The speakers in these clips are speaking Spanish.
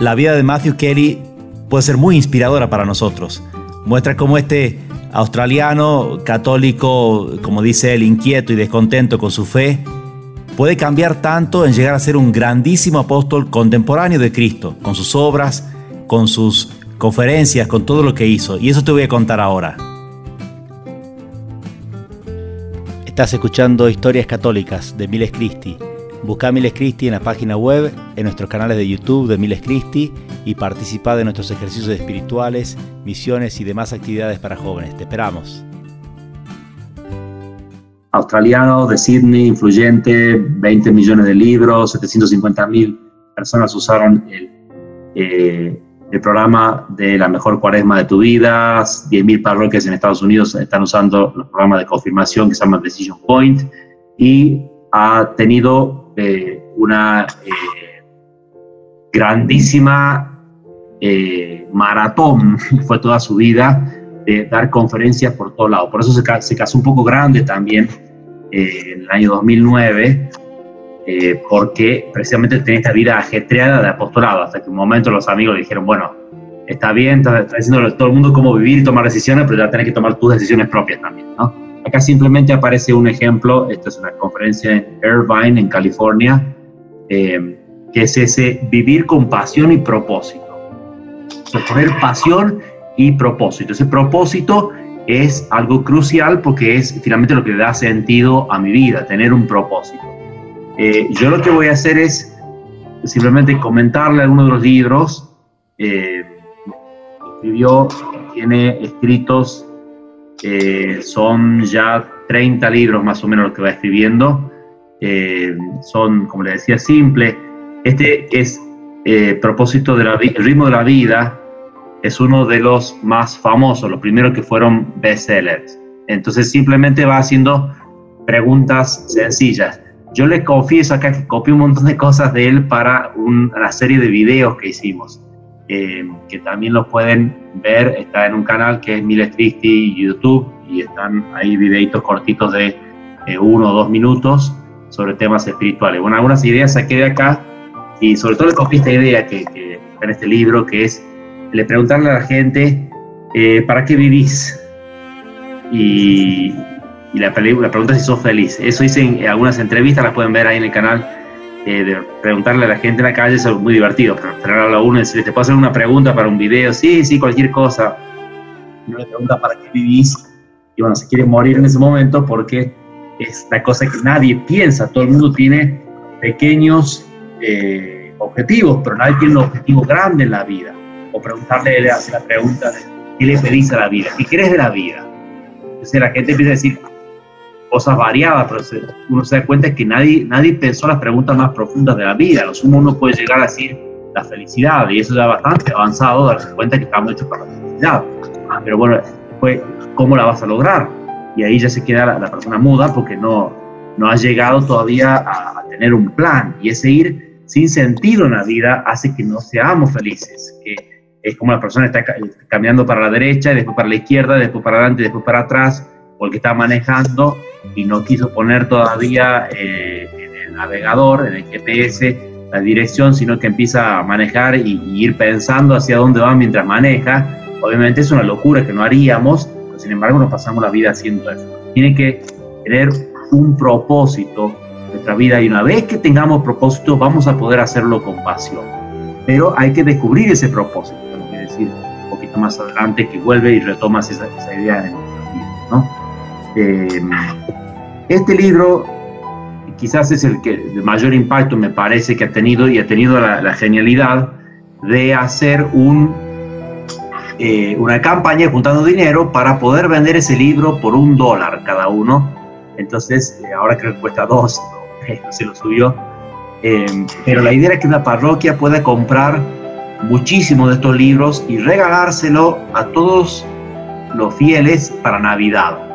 La vida de Matthew Kelly puede ser muy inspiradora para nosotros. Muestra cómo este australiano, católico, como dice él, inquieto y descontento con su fe, puede cambiar tanto en llegar a ser un grandísimo apóstol contemporáneo de Cristo, con sus obras, con sus conferencias, con todo lo que hizo. Y eso te voy a contar ahora. Estás escuchando Historias Católicas de Miles Christi Busca Miles Christi en la página web, en nuestros canales de YouTube de Miles Christi y participa de nuestros ejercicios espirituales, misiones y demás actividades para jóvenes. Te esperamos. Australiano de Sydney, influyente, 20 millones de libros, 750 mil personas usaron el, eh, el programa de la mejor cuaresma de tu vida, 10 mil parroquias en Estados Unidos están usando los programas de confirmación que se llaman Decision Point y ha tenido una eh, grandísima eh, maratón, fue toda su vida, de dar conferencias por todos lados. Por eso se, casó un poco grande también eh, en el año 2009, porque precisamente tenía esta vida ajetreada de apostolado, hasta que un momento los amigos le dijeron, bueno, está bien, está, diciendo a todo el mundo cómo vivir y tomar decisiones, pero ya tenés que tomar tus decisiones propias también, ¿no? Acá simplemente aparece un ejemplo, esta es una conferencia en Irvine, en California, eh, que es ese vivir con pasión y propósito. poner pasión y propósito. Ese propósito es algo crucial porque es finalmente lo que da sentido a mi vida, tener un propósito. Eh, yo lo que voy a hacer es simplemente comentarle algunos de los libros. Eh, escribió, tiene escritos eh, son ya 30 libros más o menos los que va escribiendo. Eh, son, como le decía, simples. Este es eh, propósito del ritmo de la vida. Es uno de los más famosos, los primeros que fueron bestsellers. Entonces simplemente va haciendo preguntas sencillas. Yo le confieso acá que copié un montón de cosas de él para una serie de videos que hicimos. Eh, que también lo pueden ver, está en un canal que es Miles Christi YouTube y están ahí videitos cortitos de eh, uno o dos minutos sobre temas espirituales. Bueno, algunas ideas saqué de acá y sobre todo le copié esta idea que, está en este libro, que es le preguntarle a la gente, eh, ¿para qué vivís? Y, y la, la, pregunta es si sos feliz. Eso hice en algunas entrevistas, las pueden ver ahí en el canal eh, de preguntarle a la gente en la calle es muy divertido, pero tener a uno y decirle, ¿te puedo hacer una pregunta para un video? Sí, sí, cualquier cosa. Y uno le pregunta, ¿para qué vivís? Y bueno, se quiere morir en ese momento porque es la cosa que nadie piensa. Todo el mundo tiene pequeños eh, objetivos, pero nadie tiene un objetivo grande en la vida. O preguntarle, le hace la pregunta, ¿qué le pedís a la vida? ¿Qué crees de la vida? Entonces la gente empieza a decir, cosas variadas, pero uno se da cuenta que nadie, nadie pensó las preguntas más profundas de la vida. Lo sumo uno puede llegar a decir la felicidad, y eso ya bastante avanzado, darse cuenta que estamos hechos para la felicidad. Pero bueno, después, ¿cómo la vas a lograr? Y ahí ya se queda la, persona muda porque no, no ha llegado todavía a, tener un plan. Y ese ir sin sentido en la vida hace que no seamos felices. Que es como la persona está caminando para la derecha, después para la izquierda, después para adelante, después para atrás, porque está manejando y no quiso poner todavía eh, en el navegador, en el GPS, la dirección, sino que empieza a manejar y, ir pensando hacia dónde va mientras maneja. Obviamente es una locura que no haríamos, pero sin embargo nos pasamos la vida haciendo eso. Tiene que tener un propósito nuestra vida y una vez que tengamos propósito vamos a poder hacerlo con pasión. Pero hay que descubrir ese propósito, tengo que decir un poquito más adelante que vuelve y retomas esa, esa idea en nuestra vida, ¿no? Eh, este libro quizás es el que de mayor impacto me parece que ha tenido y ha tenido la, genialidad de hacer eh, una campaña juntando dinero para poder vender ese libro por un dólar cada uno. Entonces, eh, ahora creo que cuesta dos, no se lo subió. pero la idea era que una parroquia pueda comprar muchísimos de estos libros y regalárselo a todos los fieles para Navidad.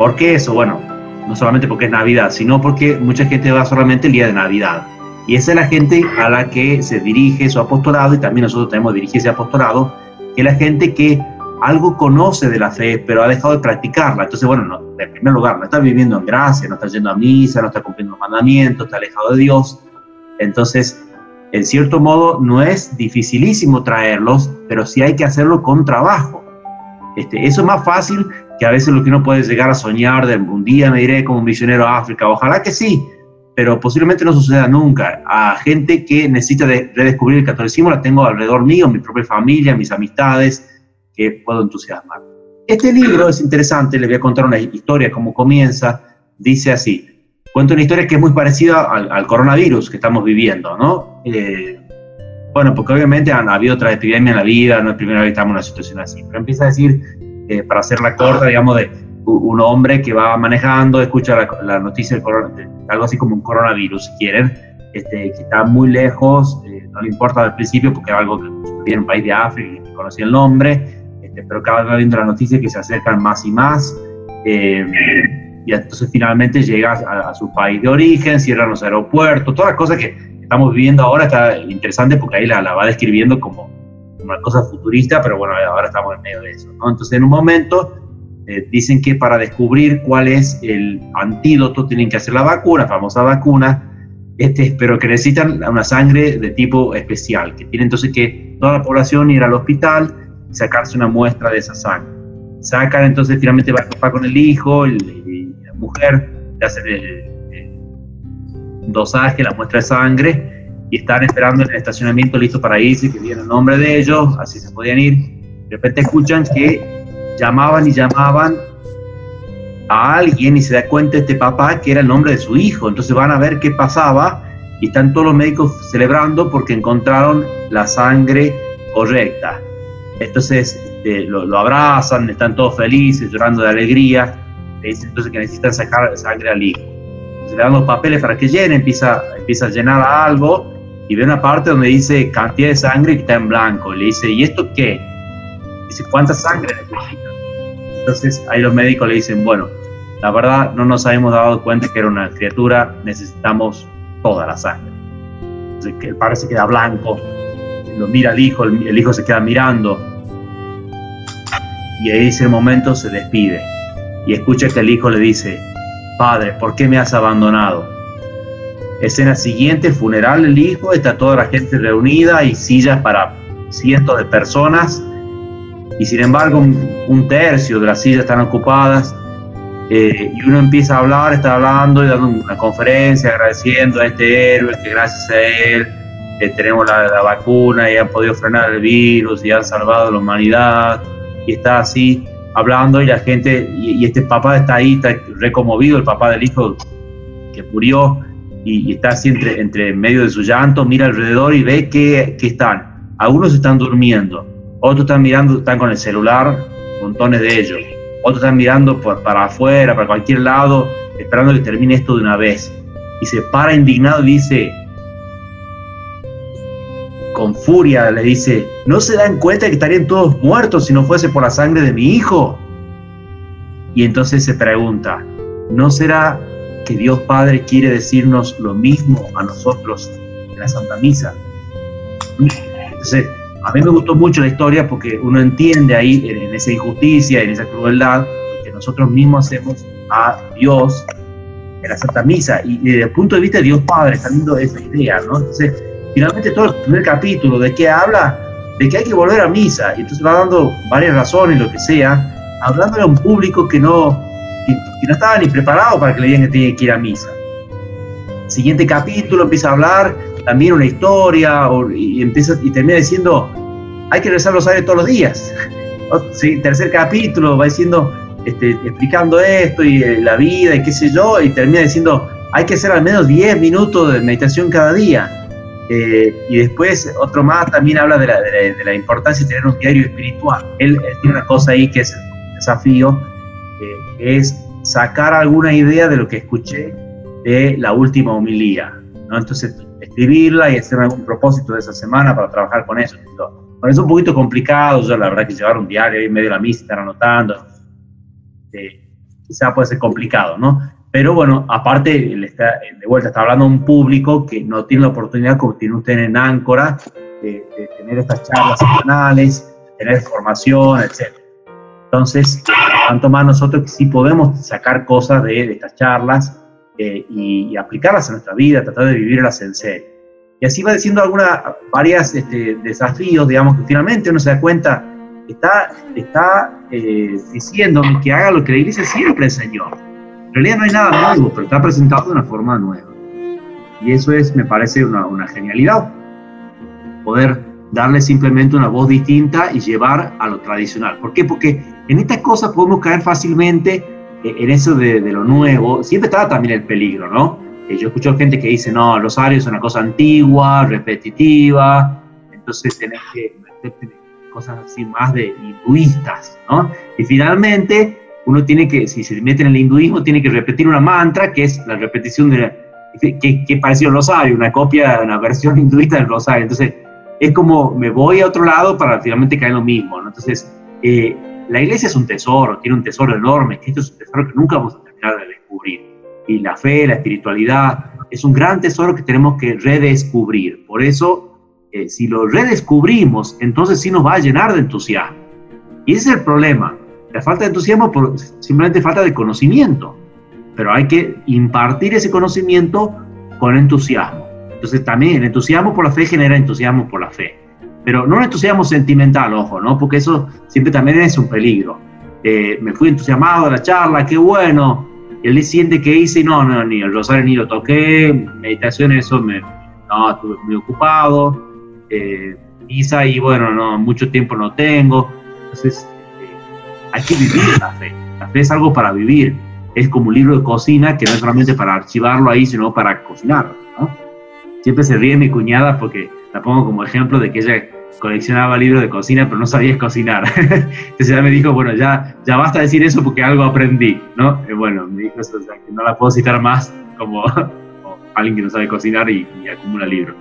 ¿Por qué eso? Bueno, no solamente porque es Navidad, sino porque mucha gente va solamente el día de Navidad. Y esa es la gente a la que se dirige su apostolado y también nosotros tenemos que dirigir ese apostolado, que es la gente que algo conoce de la fe, pero ha dejado de practicarla. Entonces, bueno, no, en primer lugar, no está viviendo en gracia, no está yendo a misa, no está cumpliendo mandamientos, está alejado de Dios. Entonces, en cierto modo no es dificilísimo traerlos, pero sí hay que hacerlo con trabajo. Este, eso es más fácil que a veces lo que uno puede llegar a soñar de un día me iré como misionero a África, ojalá que sí, pero posiblemente no suceda nunca. A gente que necesita redescubrir el catolicismo la tengo alrededor mío, mi propia familia, mis amistades, que puedo entusiasmar. Este libro es interesante, les voy a contar una historia, cómo comienza. Dice así, cuento una historia que es muy parecida al, coronavirus que estamos viviendo, ¿no? Eh, bueno, porque obviamente han habido otras epidemias en la vida, no es la primera vez que estamos en una situación así, pero empieza a decir, eh, para hacer la corta, digamos, de un hombre que va manejando, escucha la, noticia del coronavirus, algo así como un coronavirus, si quieren, este, que está muy lejos, eh, no le importa al principio porque es algo que viene en un país de África, y conocía el nombre, este, pero cada vez va viendo la noticia que se acercan más y más. Eh, y entonces finalmente llega a, su país de origen, cierran los aeropuertos, todas las cosas que estamos viviendo ahora está interesante porque ahí la, va describiendo como una cosa futurista, pero bueno, ahora estamos en medio de eso. Entonces en un momento eh, dicen que para descubrir cuál es el antídoto tienen que hacer la vacuna, famosa vacuna, este, pero que necesitan una sangre de tipo especial, que tiene entonces que toda la población ir al hospital sacarse una muestra de esa sangre. Sacan, entonces finalmente va el papá con el hijo, y la mujer, le hace el, dosaje, la muestra de sangre, y están esperando en el estacionamiento listo para irse, que viene el nombre de ellos, así se podían ir. De repente escuchan que llamaban y llamaban a alguien y se da cuenta este papá que era el nombre de su hijo. Entonces van a ver qué pasaba y están todos los médicos celebrando porque encontraron la sangre correcta. Entonces este, lo, abrazan, están todos felices, llorando de alegría. Le dicen entonces que necesitan sacar sangre al hijo. Entonces le dan los papeles para que llene, empieza, empieza a llenar algo y ve una parte donde dice cantidad de sangre que está en blanco. Le dice, ¿y esto qué? Dice, ¿cuánta sangre necesitan? Entonces ahí los médicos le dicen, bueno, la verdad no nos habíamos dado cuenta que era una criatura, necesitamos toda la sangre. Entonces, el padre se queda blanco, lo mira al hijo, el hijo se queda mirando, y ahí ese momento se despide y escucha que el hijo le dice, Padre, ¿por qué me has abandonado? Escena siguiente, funeral del hijo, está toda la gente reunida y sillas para cientos de personas. Y sin embargo un, tercio de las sillas están ocupadas. Eh, y uno empieza a hablar, está hablando y dando una conferencia agradeciendo a este héroe que gracias a él eh, tenemos la, la, vacuna y han podido frenar el virus y han salvado a la humanidad. Y está así hablando y la gente, y, este papá está ahí, está reconmovido, el papá del hijo que murió, y, está así entre, entre medio de su llanto, mira alrededor y ve que, que están. Algunos están durmiendo, otros están mirando, están con el celular, montones de ellos. Otros están mirando por, para afuera, para cualquier lado, esperando que termine esto de una vez. Y se para indignado y dice, con furia le dice, ¿no se dan cuenta que estarían todos muertos si no fuese por la sangre de mi hijo? Y entonces se pregunta, ¿no será que Dios Padre quiere decirnos lo mismo a nosotros en la Santa Misa? Entonces, a mí me gustó mucho la historia porque uno entiende ahí en, esa injusticia, en esa crueldad, que nosotros mismos hacemos a Dios en la Santa Misa. Y desde el punto de vista de Dios Padre, está viendo esa idea, ¿no? Entonces, finalmente todo el primer capítulo de qué habla, de que hay que volver a misa, y entonces va dando varias razones, lo que sea, hablándole a un público que no, que, no estaba ni preparado para que le digan que tiene que ir a misa. Siguiente capítulo empieza a hablar también una historia y, empieza, y termina diciendo, hay que rezar los aires todos los días. Sí, tercer capítulo va diciendo, este, explicando esto y eh, la vida y qué sé yo, y termina diciendo, hay que hacer al menos 10 minutos de meditación cada día. Eh, y después otro más también habla de la, de, la, importancia de tener un diario espiritual. Él, tiene una cosa ahí que es el desafío, es sacar alguna idea de lo que escuché de la última homilía. ¿no? Entonces, escribirla y hacer algún propósito de esa semana para trabajar con eso. Bueno, es un poquito complicado, yo la verdad que llevar un diario en medio de la misa, estar anotando, eh, quizá puede ser complicado, ¿no? Pero bueno, aparte, de vuelta, está hablando a un público que no tiene la oportunidad, como tiene usted en Áncora, de, tener estas charlas semanales, tener formación, etc. Entonces, tanto más nosotros que sí podemos sacar cosas de, estas charlas eh, y, aplicarlas a nuestra vida, tratar de vivirlas en serio. Y así va diciendo algunas, varias este, desafíos, digamos, que finalmente uno se da cuenta, está, está eh, diciéndome que haga lo que la iglesia siempre enseñó. En realidad no hay nada nuevo, pero está presentado de una forma nueva. Y eso es, me parece, una, una genialidad. Poder darle simplemente una voz distinta y llevar a lo tradicional. ¿Por qué? Porque en estas cosas podemos caer fácilmente eh, en eso de, de lo nuevo. Siempre está también el peligro, ¿no? Eh, yo escucho gente que dice, no, los arios es una cosa antigua, repetitiva, entonces tenés que meterte en cosas así más de hinduistas, ¿no? Y finalmente uno tiene que, si se mete en el hinduismo, tiene que repetir una mantra, que es la repetición de, que, que parece el rosario, una copia, una versión hinduista del rosario. Entonces, es como me voy a otro lado para finalmente caer en lo mismo. ¿no? Entonces, eh, la iglesia es un tesoro, tiene un tesoro enorme, esto es un tesoro que nunca vamos a terminar de descubrir. Y la fe, la espiritualidad, es un gran tesoro que tenemos que redescubrir. Por eso, eh, si lo redescubrimos, entonces sí nos va a llenar de entusiasmo. Y ese es el problema. La falta de entusiasmo por simplemente falta de conocimiento. Pero hay que impartir ese conocimiento con entusiasmo. Entonces también el entusiasmo por la fe genera entusiasmo por la fe. Pero no un entusiasmo sentimental, ojo, ¿no? Porque eso siempre también es un peligro. Eh, me fui entusiasmado de la charla, qué bueno. Y el día siguiente que hice, no, no, ni el rosario ni lo toqué, meditación, eso me, no, estuve muy ocupado. Eh, y bueno, no, mucho tiempo no tengo. Entonces, eh, hay que vivir la fe. La fe es algo para vivir. Es como un libro de cocina que no es solamente para archivarlo ahí, sino para cocinarlo. ¿no? Siempre se ríe mi cuñada porque la pongo como ejemplo de que ella coleccionaba libros de cocina, pero no sabía cocinar. Entonces ella me dijo, bueno, ya, ya basta decir eso porque algo aprendí, ¿no? Y bueno, me dijo eso, que no la puedo citar más como, alguien que no sabe cocinar y, acumula libros.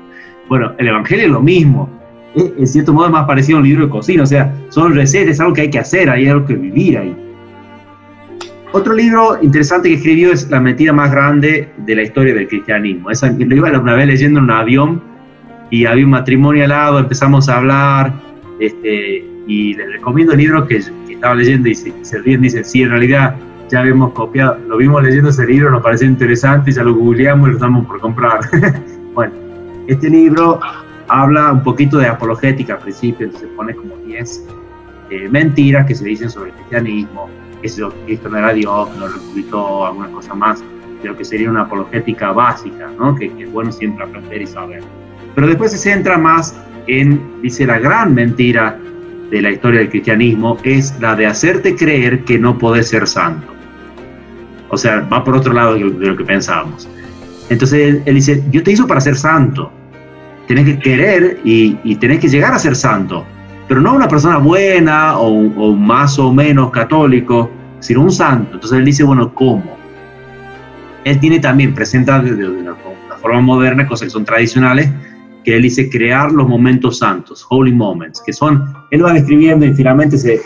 Bueno, el Evangelio es lo mismo. Es, en cierto modo, más parecido a un libro de cocina. O sea, son recetas, es algo que hay que hacer, hay algo que vivir ahí. Otro libro interesante que escribió es La mentira más grande de la historia del cristianismo. Esa, lo iba una vez leyendo en un avión y había un matrimonio al lado, empezamos a hablar este, y le recomiendo el libro que, estaba leyendo y se, se ríen, dice, sí, en realidad ya habíamos copiado, lo vimos leyendo ese libro, nos pareció interesante, ya lo googleamos y lo estamos por comprar. bueno, este libro habla un poquito de apologética al principio, entonces pone como 10 eh, mentiras que se dicen sobre el cristianismo, que Cristo no era Dios, que no resucitó, algunas cosas más, de lo que sería una apologética básica, ¿no? que, es bueno siempre aprender y saber. Pero después se centra más en, dice, la gran mentira de la historia del cristianismo es la de hacerte creer que no podés ser santo. O sea, va por otro lado de lo que pensábamos. Entonces él, dice, yo te hizo para ser santo. Tenés que querer y, y tenés que llegar a ser santo pero no una persona buena o, más o menos católico, sino un santo. Entonces él dice, bueno, ¿cómo? Él tiene también, presenta de, una, forma moderna cosas que son tradicionales, que él dice crear los momentos santos, holy moments, que son, él va describiendo y finalmente se,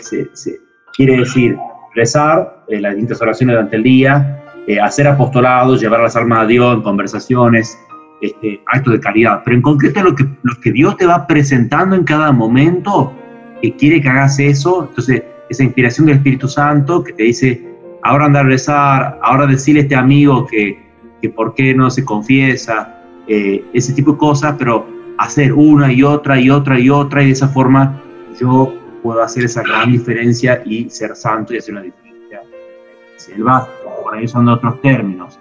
quiere decir rezar, eh, las distintas oraciones durante el día, eh, hacer apostolados, llevar las almas a Dios en conversaciones, este, actos de caridad, pero en concreto lo que, Dios te va presentando en cada momento, que quiere que hagas eso, entonces esa inspiración del Espíritu Santo que te dice, ahora andar a rezar, ahora decirle a este amigo que, que por qué no se confiesa, eh, ese tipo de cosas, pero hacer una y otra y otra y otra y de esa forma yo puedo hacer esa gran diferencia y ser santo y hacer una diferencia. Si él va por ahí usando otros términos,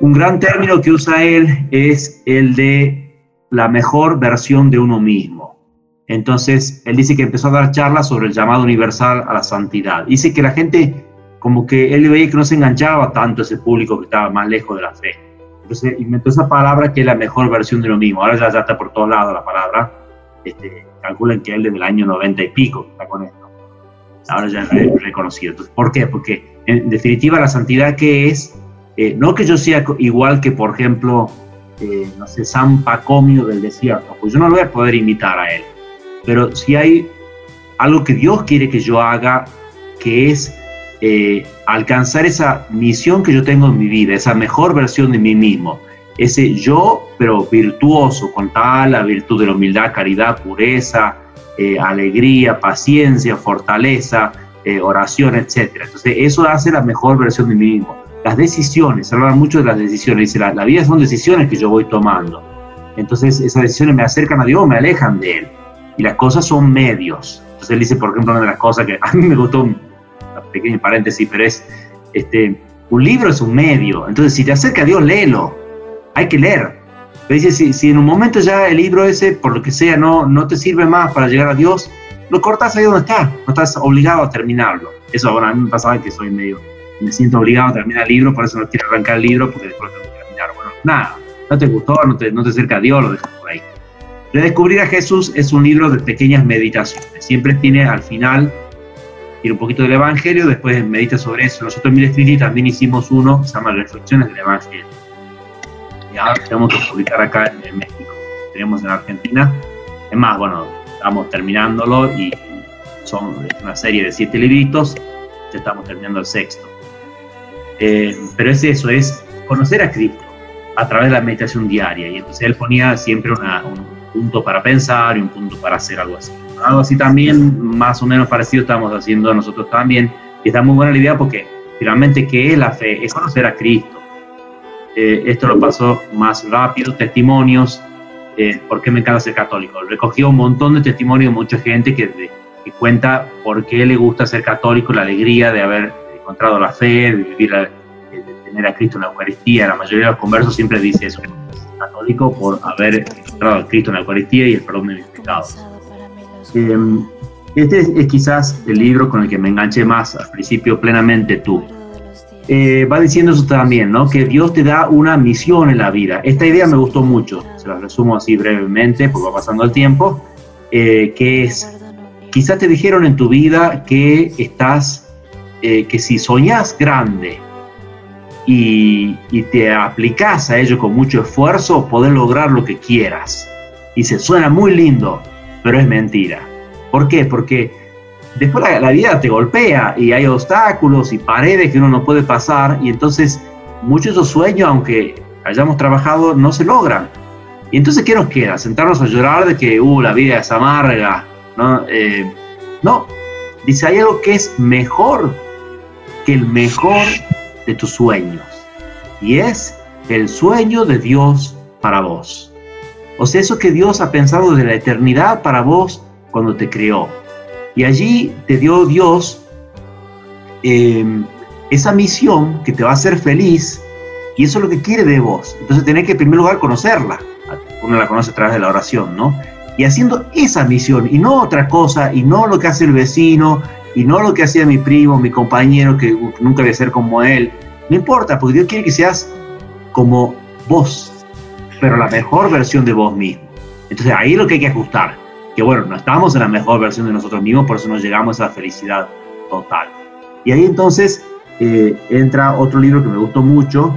un gran término que usa él es el de la mejor versión de uno mismo. Entonces, él dice que empezó a dar charlas sobre el llamado universal a la santidad. Dice que la gente, como que él veía que no se enganchaba tanto ese público que estaba más lejos de la fe. Entonces, inventó esa palabra que es la mejor versión de uno mismo. Ahora ya, ya está por todos lados la palabra. Este, calculen que él desde el año 90 y pico está con esto. Ahora ya es reconocido. Entonces, ¿Por qué? Porque en definitiva la santidad que es eh, no que yo sea igual que, por ejemplo, eh, no sé, San Pacomio del desierto, pues yo no lo voy a poder imitar a él. Pero si hay algo que Dios quiere que yo haga, que es eh, alcanzar esa misión que yo tengo en mi vida, esa mejor versión de mí mismo, ese yo, pero virtuoso, con tal la virtud de la humildad, caridad, pureza, alegría, paciencia, fortaleza, oración, etc. Entonces, eso hace la mejor versión de mí mismo las decisiones, se habla mucho de las decisiones, dice, la, vida son decisiones que yo voy tomando. Entonces esas decisiones me acercan a Dios, me alejan de Él. Y las cosas son medios. Entonces él dice, por ejemplo, una de las cosas que a mí me gustó, pequeño paréntesis, pero es, este, un libro es un medio. Entonces si te acerca a Dios, léelo. Hay que leer. Dice, si, si, en un momento ya el libro ese, por lo que sea, no, no te sirve más para llegar a Dios, lo cortas ahí donde está. No estás obligado a terminarlo. Eso, bueno, a mí me pasaba que soy medio, me siento obligado a terminar el libro, por eso no quiero arrancar el libro, porque después tengo que terminar. Bueno, nada, no te gustó, no te, no te acerca a Dios, lo dejas por ahí. Redescubrir a Jesús es un libro de pequeñas meditaciones. Siempre tiene al final, tiene un poquito del Evangelio, después medita sobre eso. Nosotros en Street también hicimos uno, se llama Reflexiones del Evangelio. Y ahora tenemos que publicar acá en, México. Tenemos en Argentina. Es más, bueno, estamos terminándolo y son una serie de siete libritos. Estamos terminando el sexto. Eh, pero es eso, es conocer a Cristo a través de la meditación diaria. Y entonces él ponía siempre una, un, punto para pensar y un punto para hacer algo así. Algo así también, más o menos parecido, estamos haciendo nosotros también. Y está muy buena la idea porque finalmente, ¿qué es la fe? Es conocer a Cristo. Eh, esto lo pasó más rápido, testimonios. Eh, ¿Por qué me encanta ser católico? Recogió un montón de testimonios de mucha gente que, que cuenta por qué le gusta ser católico, la alegría de haber encontrado la fe, de vivir, de tener a Cristo en la Eucaristía. La mayoría de los conversos siempre dice eso, católico por haber encontrado a Cristo en la Eucaristía y el perdón de mis pecados. Em, este es, quizás el libro con el que me enganché más al principio, plenamente tú. Eh, va diciendo eso también, ¿no? Que Dios te da una misión en la vida. Esta idea me gustó mucho, se la resumo así brevemente, porque va pasando el tiempo, eh, que es, quizás te dijeron en tu vida que estás, eh, que si soñás grande, y, te aplicas a ello con mucho esfuerzo, podés lograr lo que quieras. Y se suena muy lindo, pero es mentira. ¿Por qué? Porque después la, vida te golpea y hay obstáculos y paredes que uno no puede pasar y entonces muchos de esos sueños, aunque hayamos trabajado, no se logran. Y entonces, ¿qué nos queda? ¿Sentarnos a llorar de que, uh, la vida es amarga? No, eh, no. dice, hay algo que es mejor que el mejor de tus sueños. Y es el sueño de Dios para vos. O sea, eso que Dios ha pensado de la eternidad para vos cuando te creó. Y allí te dio Dios em, esa misión que te va a hacer feliz y eso es lo que quiere de vos. Entonces tenés que en primer lugar conocerla. Uno la conoce a través de la oración, ¿no? Y haciendo esa misión y no otra cosa y no lo que hace el vecino y no lo que hacía mi primo, mi compañero, que nunca voy a ser como él. No importa, porque Dios quiere que seas como vos, pero la mejor versión de vos mismo. Entonces ahí es lo que hay que ajustar. Que bueno, no estamos en la mejor versión de nosotros mismos, por eso no llegamos a la felicidad total. Y ahí entonces eh, entra otro libro que me gustó mucho.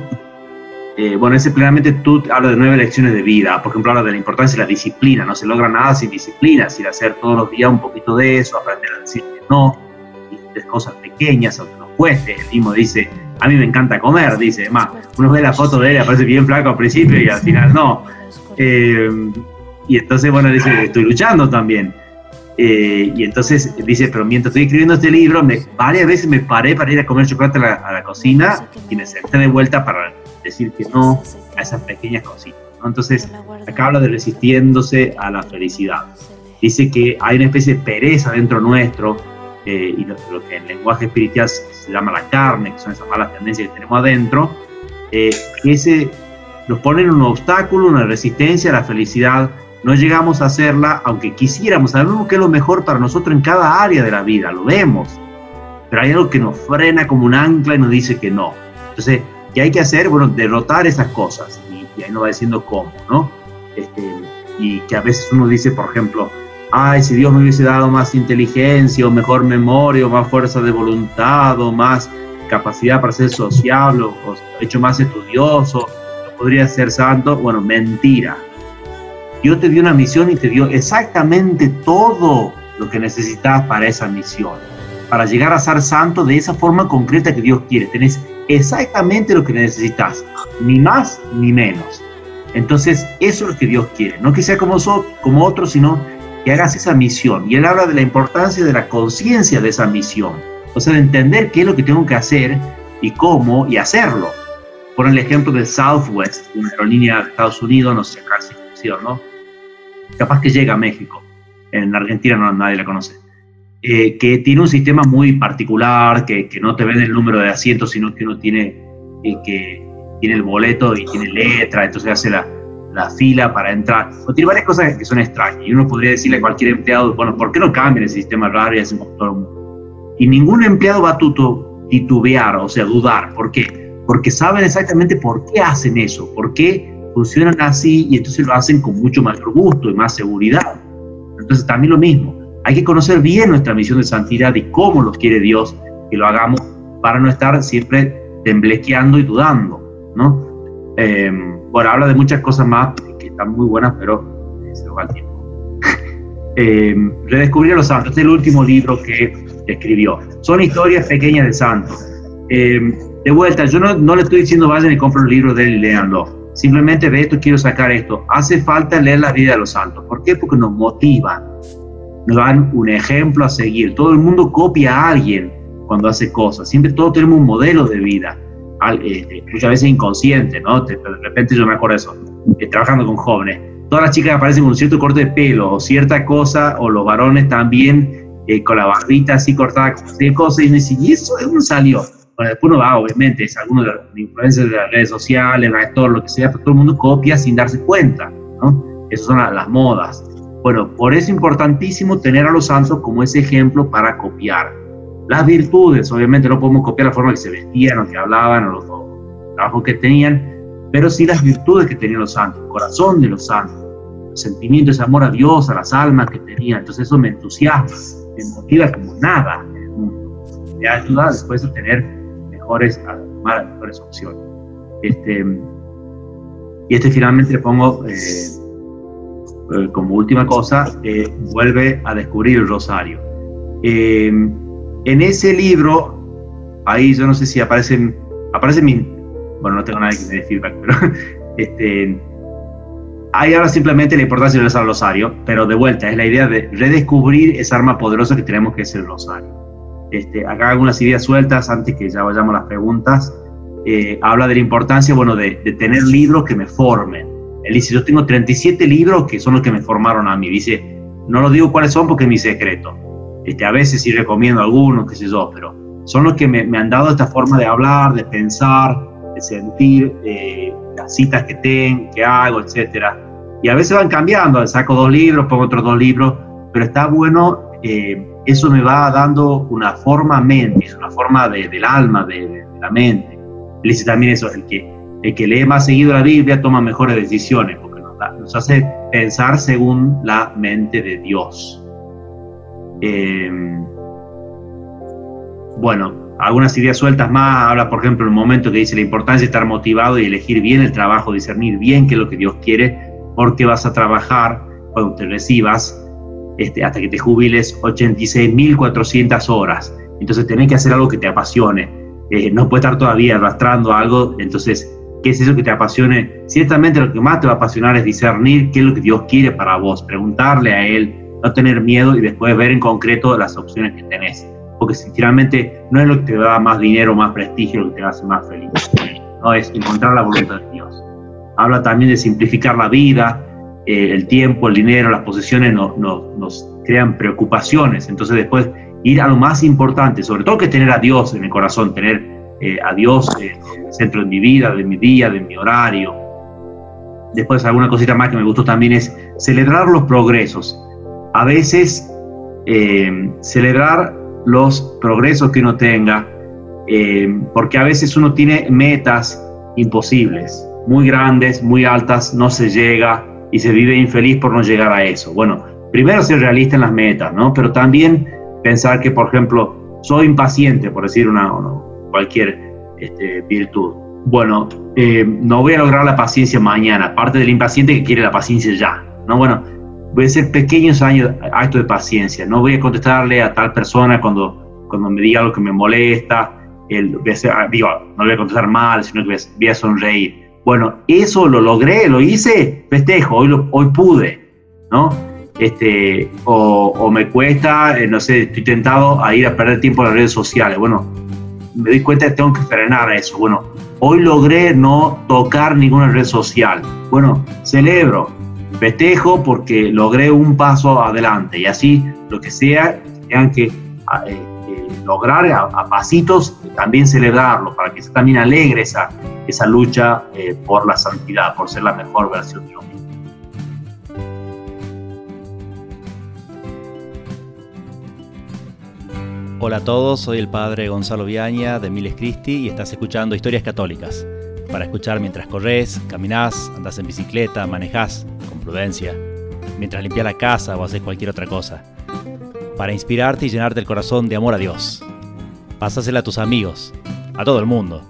Eh, bueno, ese plenamente tú habla de nueve lecciones de vida. Por ejemplo, habla de la importancia de la disciplina. No se logra nada sin disciplina, sin hacer todos los días un poquito de eso, aprender a decir que no, de cosas pequeñas, aunque nos cueste. El mismo dice, a mí me encanta comer, dice. Más, uno ve la foto de él, aparece bien flaco al principio y al final no. Eh, y entonces, bueno, dice, estoy luchando también. Eh, y entonces dice, pero mientras estoy escribiendo este libro, me, varias veces me paré para ir a comer chocolate a la, cocina y me senté de vuelta para decir que no a esas pequeñas cositas. Entonces, acá habla de resistiéndose a la felicidad. Dice que hay una especie de pereza dentro nuestro eh, y lo, que en lenguaje espiritual se llama la carne, que son esas malas tendencias que tenemos adentro, eh, ese nos ponen un obstáculo, una resistencia a la felicidad. No llegamos a hacerla, aunque quisiéramos. Sabemos que es lo mejor para nosotros en cada área de la vida, lo vemos. Pero hay algo que nos frena como un ancla y nos dice que no. Entonces, ¿qué hay que hacer? Bueno, derrotar esas cosas. Y, ahí nos va diciendo cómo, ¿no? Este, y que a veces uno dice, por ejemplo, ay, si Dios me hubiese dado más inteligencia o mejor memoria o más fuerza de voluntad o más capacidad para ser sociable o, hecho más estudioso, podría ser santo. Bueno, mentira. Dios te dio una misión y te dio exactamente todo lo que necesitas para esa misión, para llegar a ser santo de esa forma concreta que Dios quiere. Tenés exactamente lo que necesitas, ni más ni menos. Entonces, eso es lo que Dios quiere. No que sea como, como otros, sino que hagas esa misión. Y él habla de la importancia de la conciencia de esa misión. O sea, de entender qué es lo que tengo que hacer y cómo y hacerlo. Por el ejemplo de Southwest, una aerolínea de Estados Unidos, no sé, casi ¿no? Capaz que llega a México. En Argentina no, nadie la conoce. Eh, que tiene un sistema muy particular, que, que, no te ven el número de asientos, sino que uno tiene, eh, que tiene el boleto y tiene letra, entonces hace la, la fila para entrar. O tiene varias cosas que son extrañas. Y uno podría decirle a cualquier empleado, bueno, ¿por qué no cambian el sistema raro y hacen como todo el? Y ningún empleado va a titubear, o sea, dudar. ¿Por qué? Porque saben exactamente por qué hacen eso, por qué funcionan así y entonces lo hacen con mucho más gusto y más seguridad. Entonces también lo mismo. Hay que conocer bien nuestra misión de santidad y cómo los quiere Dios que lo hagamos para no estar siempre temblequeando y dudando, ¿no? Eh, bueno, habla de muchas cosas más que están muy buenas, pero se va el tiempo. Eh, redescubrir a los santos, este es el último libro que escribió. Son historias pequeñas de santos. Eh, de vuelta, yo no, le estoy diciendo vayan y compren un libro de él y léanlo. Simplemente de esto quiero sacar esto. Hace falta leer la vida de los santos. ¿Por qué? Porque nos motivan. Nos dan un ejemplo a seguir. Todo el mundo copia a alguien cuando hace cosas. Siempre todos tenemos un modelo de vida. Muchas veces inconsciente, ¿no? De, repente yo me acuerdo de eso, eh, trabajando con jóvenes. Todas las chicas aparecen con un cierto corte de pelo o cierta cosa, o los varones también eh, con la barbita así cortada, cualquier cosa, y me dicen, ¿y eso de dónde salió? Bueno, después uno va, obviamente, es alguno de los influencers de las redes sociales, todo lo que sea, pero todo el mundo copia sin darse cuenta, ¿no? Esas son las, las modas. Bueno, por eso es importantísimo tener a los santos como ese ejemplo para copiar las virtudes, obviamente no podemos copiar la forma que se vestían o que hablaban o los, trabajos que tenían, pero sí las virtudes que tenían los santos, el corazón de los santos, el sentimiento, ese amor a Dios, a las almas que tenían. Entonces eso me entusiasma, me motiva como nada en el mundo. Me ayuda después a tener mejores, a tomar mejores opciones. Este, y este finalmente le pongo eh, eh, como última cosa, eh, vuelve a descubrir el rosario. En ese libro, ahí yo no sé si aparecen, aparece mi, bueno, no tengo nada que me feedback, pero este, ahí habla simplemente la importancia de usar el rosario, pero de vuelta, es la idea de redescubrir esa arma poderosa que tenemos que es el rosario. Este, acá algunas ideas sueltas antes que ya vayamos a las preguntas. Eh, habla de la importancia, bueno, de, de, tener libros que me formen. Él dice, yo tengo 37 libros que son los que me formaron a mí. Dice, no lo digo cuáles son porque es mi secreto. Este, a veces sí recomiendo algunos, qué sé yo, pero son los que me, han dado esta forma de hablar, de pensar, de sentir, eh, las citas que tengo, que hago, etc. Y a veces van cambiando, saco dos libros, pongo otros dos libros, pero está bueno, eh, eso me va dando una forma mente, una forma del alma, de, la mente. Él dice también eso, el que, el que lee más seguido la Biblia toma mejores decisiones, porque nos hace pensar según la mente de Dios. Em, bueno, algunas ideas sueltas más, habla por ejemplo el momento que dice la importancia de estar motivado y elegir bien el trabajo, discernir bien qué es lo que Dios quiere, porque vas a trabajar cuando te recibas este, hasta que te jubiles 86.400 horas. Entonces tenés que hacer algo que te apasione. Eh, no puedes estar todavía arrastrando algo. Entonces, ¿qué es eso que te apasione? Ciertamente lo que más te va a apasionar es discernir qué es lo que Dios quiere para vos, preguntarle a Él, no tener miedo y después ver en concreto las opciones que tenés. Porque sinceramente no es lo que te da más dinero, más prestigio, lo que te hace más feliz. No es encontrar la voluntad de Dios. Habla también de simplificar la vida, eh, el tiempo, el dinero, las posesiones no, nos crean preocupaciones. Entonces después ir a lo más importante, sobre todo que tener a Dios en el corazón, tener eh, a Dios en el centro de mi vida, de mi día, de mi horario. Después alguna cosita más que me gustó también es celebrar los progresos a veces eh, celebrar los progresos que uno tenga, eh, porque a veces uno tiene metas imposibles, muy grandes, muy altas, no se llega y se vive infeliz por no llegar a eso. Bueno, primero ser realista en las metas, ¿no? Pero también pensar que, por ejemplo, soy impaciente, por decir una, cualquier este, virtud. Bueno, eh, no voy a lograr la paciencia mañana, parte del impaciente que quiere la paciencia ya, ¿no? Bueno, voy a hacer pequeños actos de paciencia. No voy a contestarle a tal persona cuando, cuando me diga algo que me molesta. El, ah, digo, no voy a contestar mal, sino que voy a sonreír. Bueno, eso lo logré, lo hice, festejo, hoy, lo, hoy pude, ¿no? Este, o, o me cuesta, eh, no sé, estoy tentado a ir a perder tiempo en las redes sociales. Bueno, me doy cuenta que tengo que frenar eso. Bueno, hoy logré no tocar ninguna red social. Bueno, celebro, festejo porque logré un paso adelante y así lo que sea, tengan que eh, lograr a, pasitos, también celebrarlo, para que sea también alegre esa, esa lucha eh, por la santidad, por ser la mejor versión de uno mismo. Hola a todos, soy el padre Gonzalo Viaña de Miles Cristi y estás escuchando Historias Católicas. Para escuchar mientras corres, caminás, andás en bicicleta, manejás, con prudencia, mientras limpias la casa o haces cualquier otra cosa para inspirarte y llenarte el corazón de amor a Dios. Pásasela a tus amigos, a todo el mundo.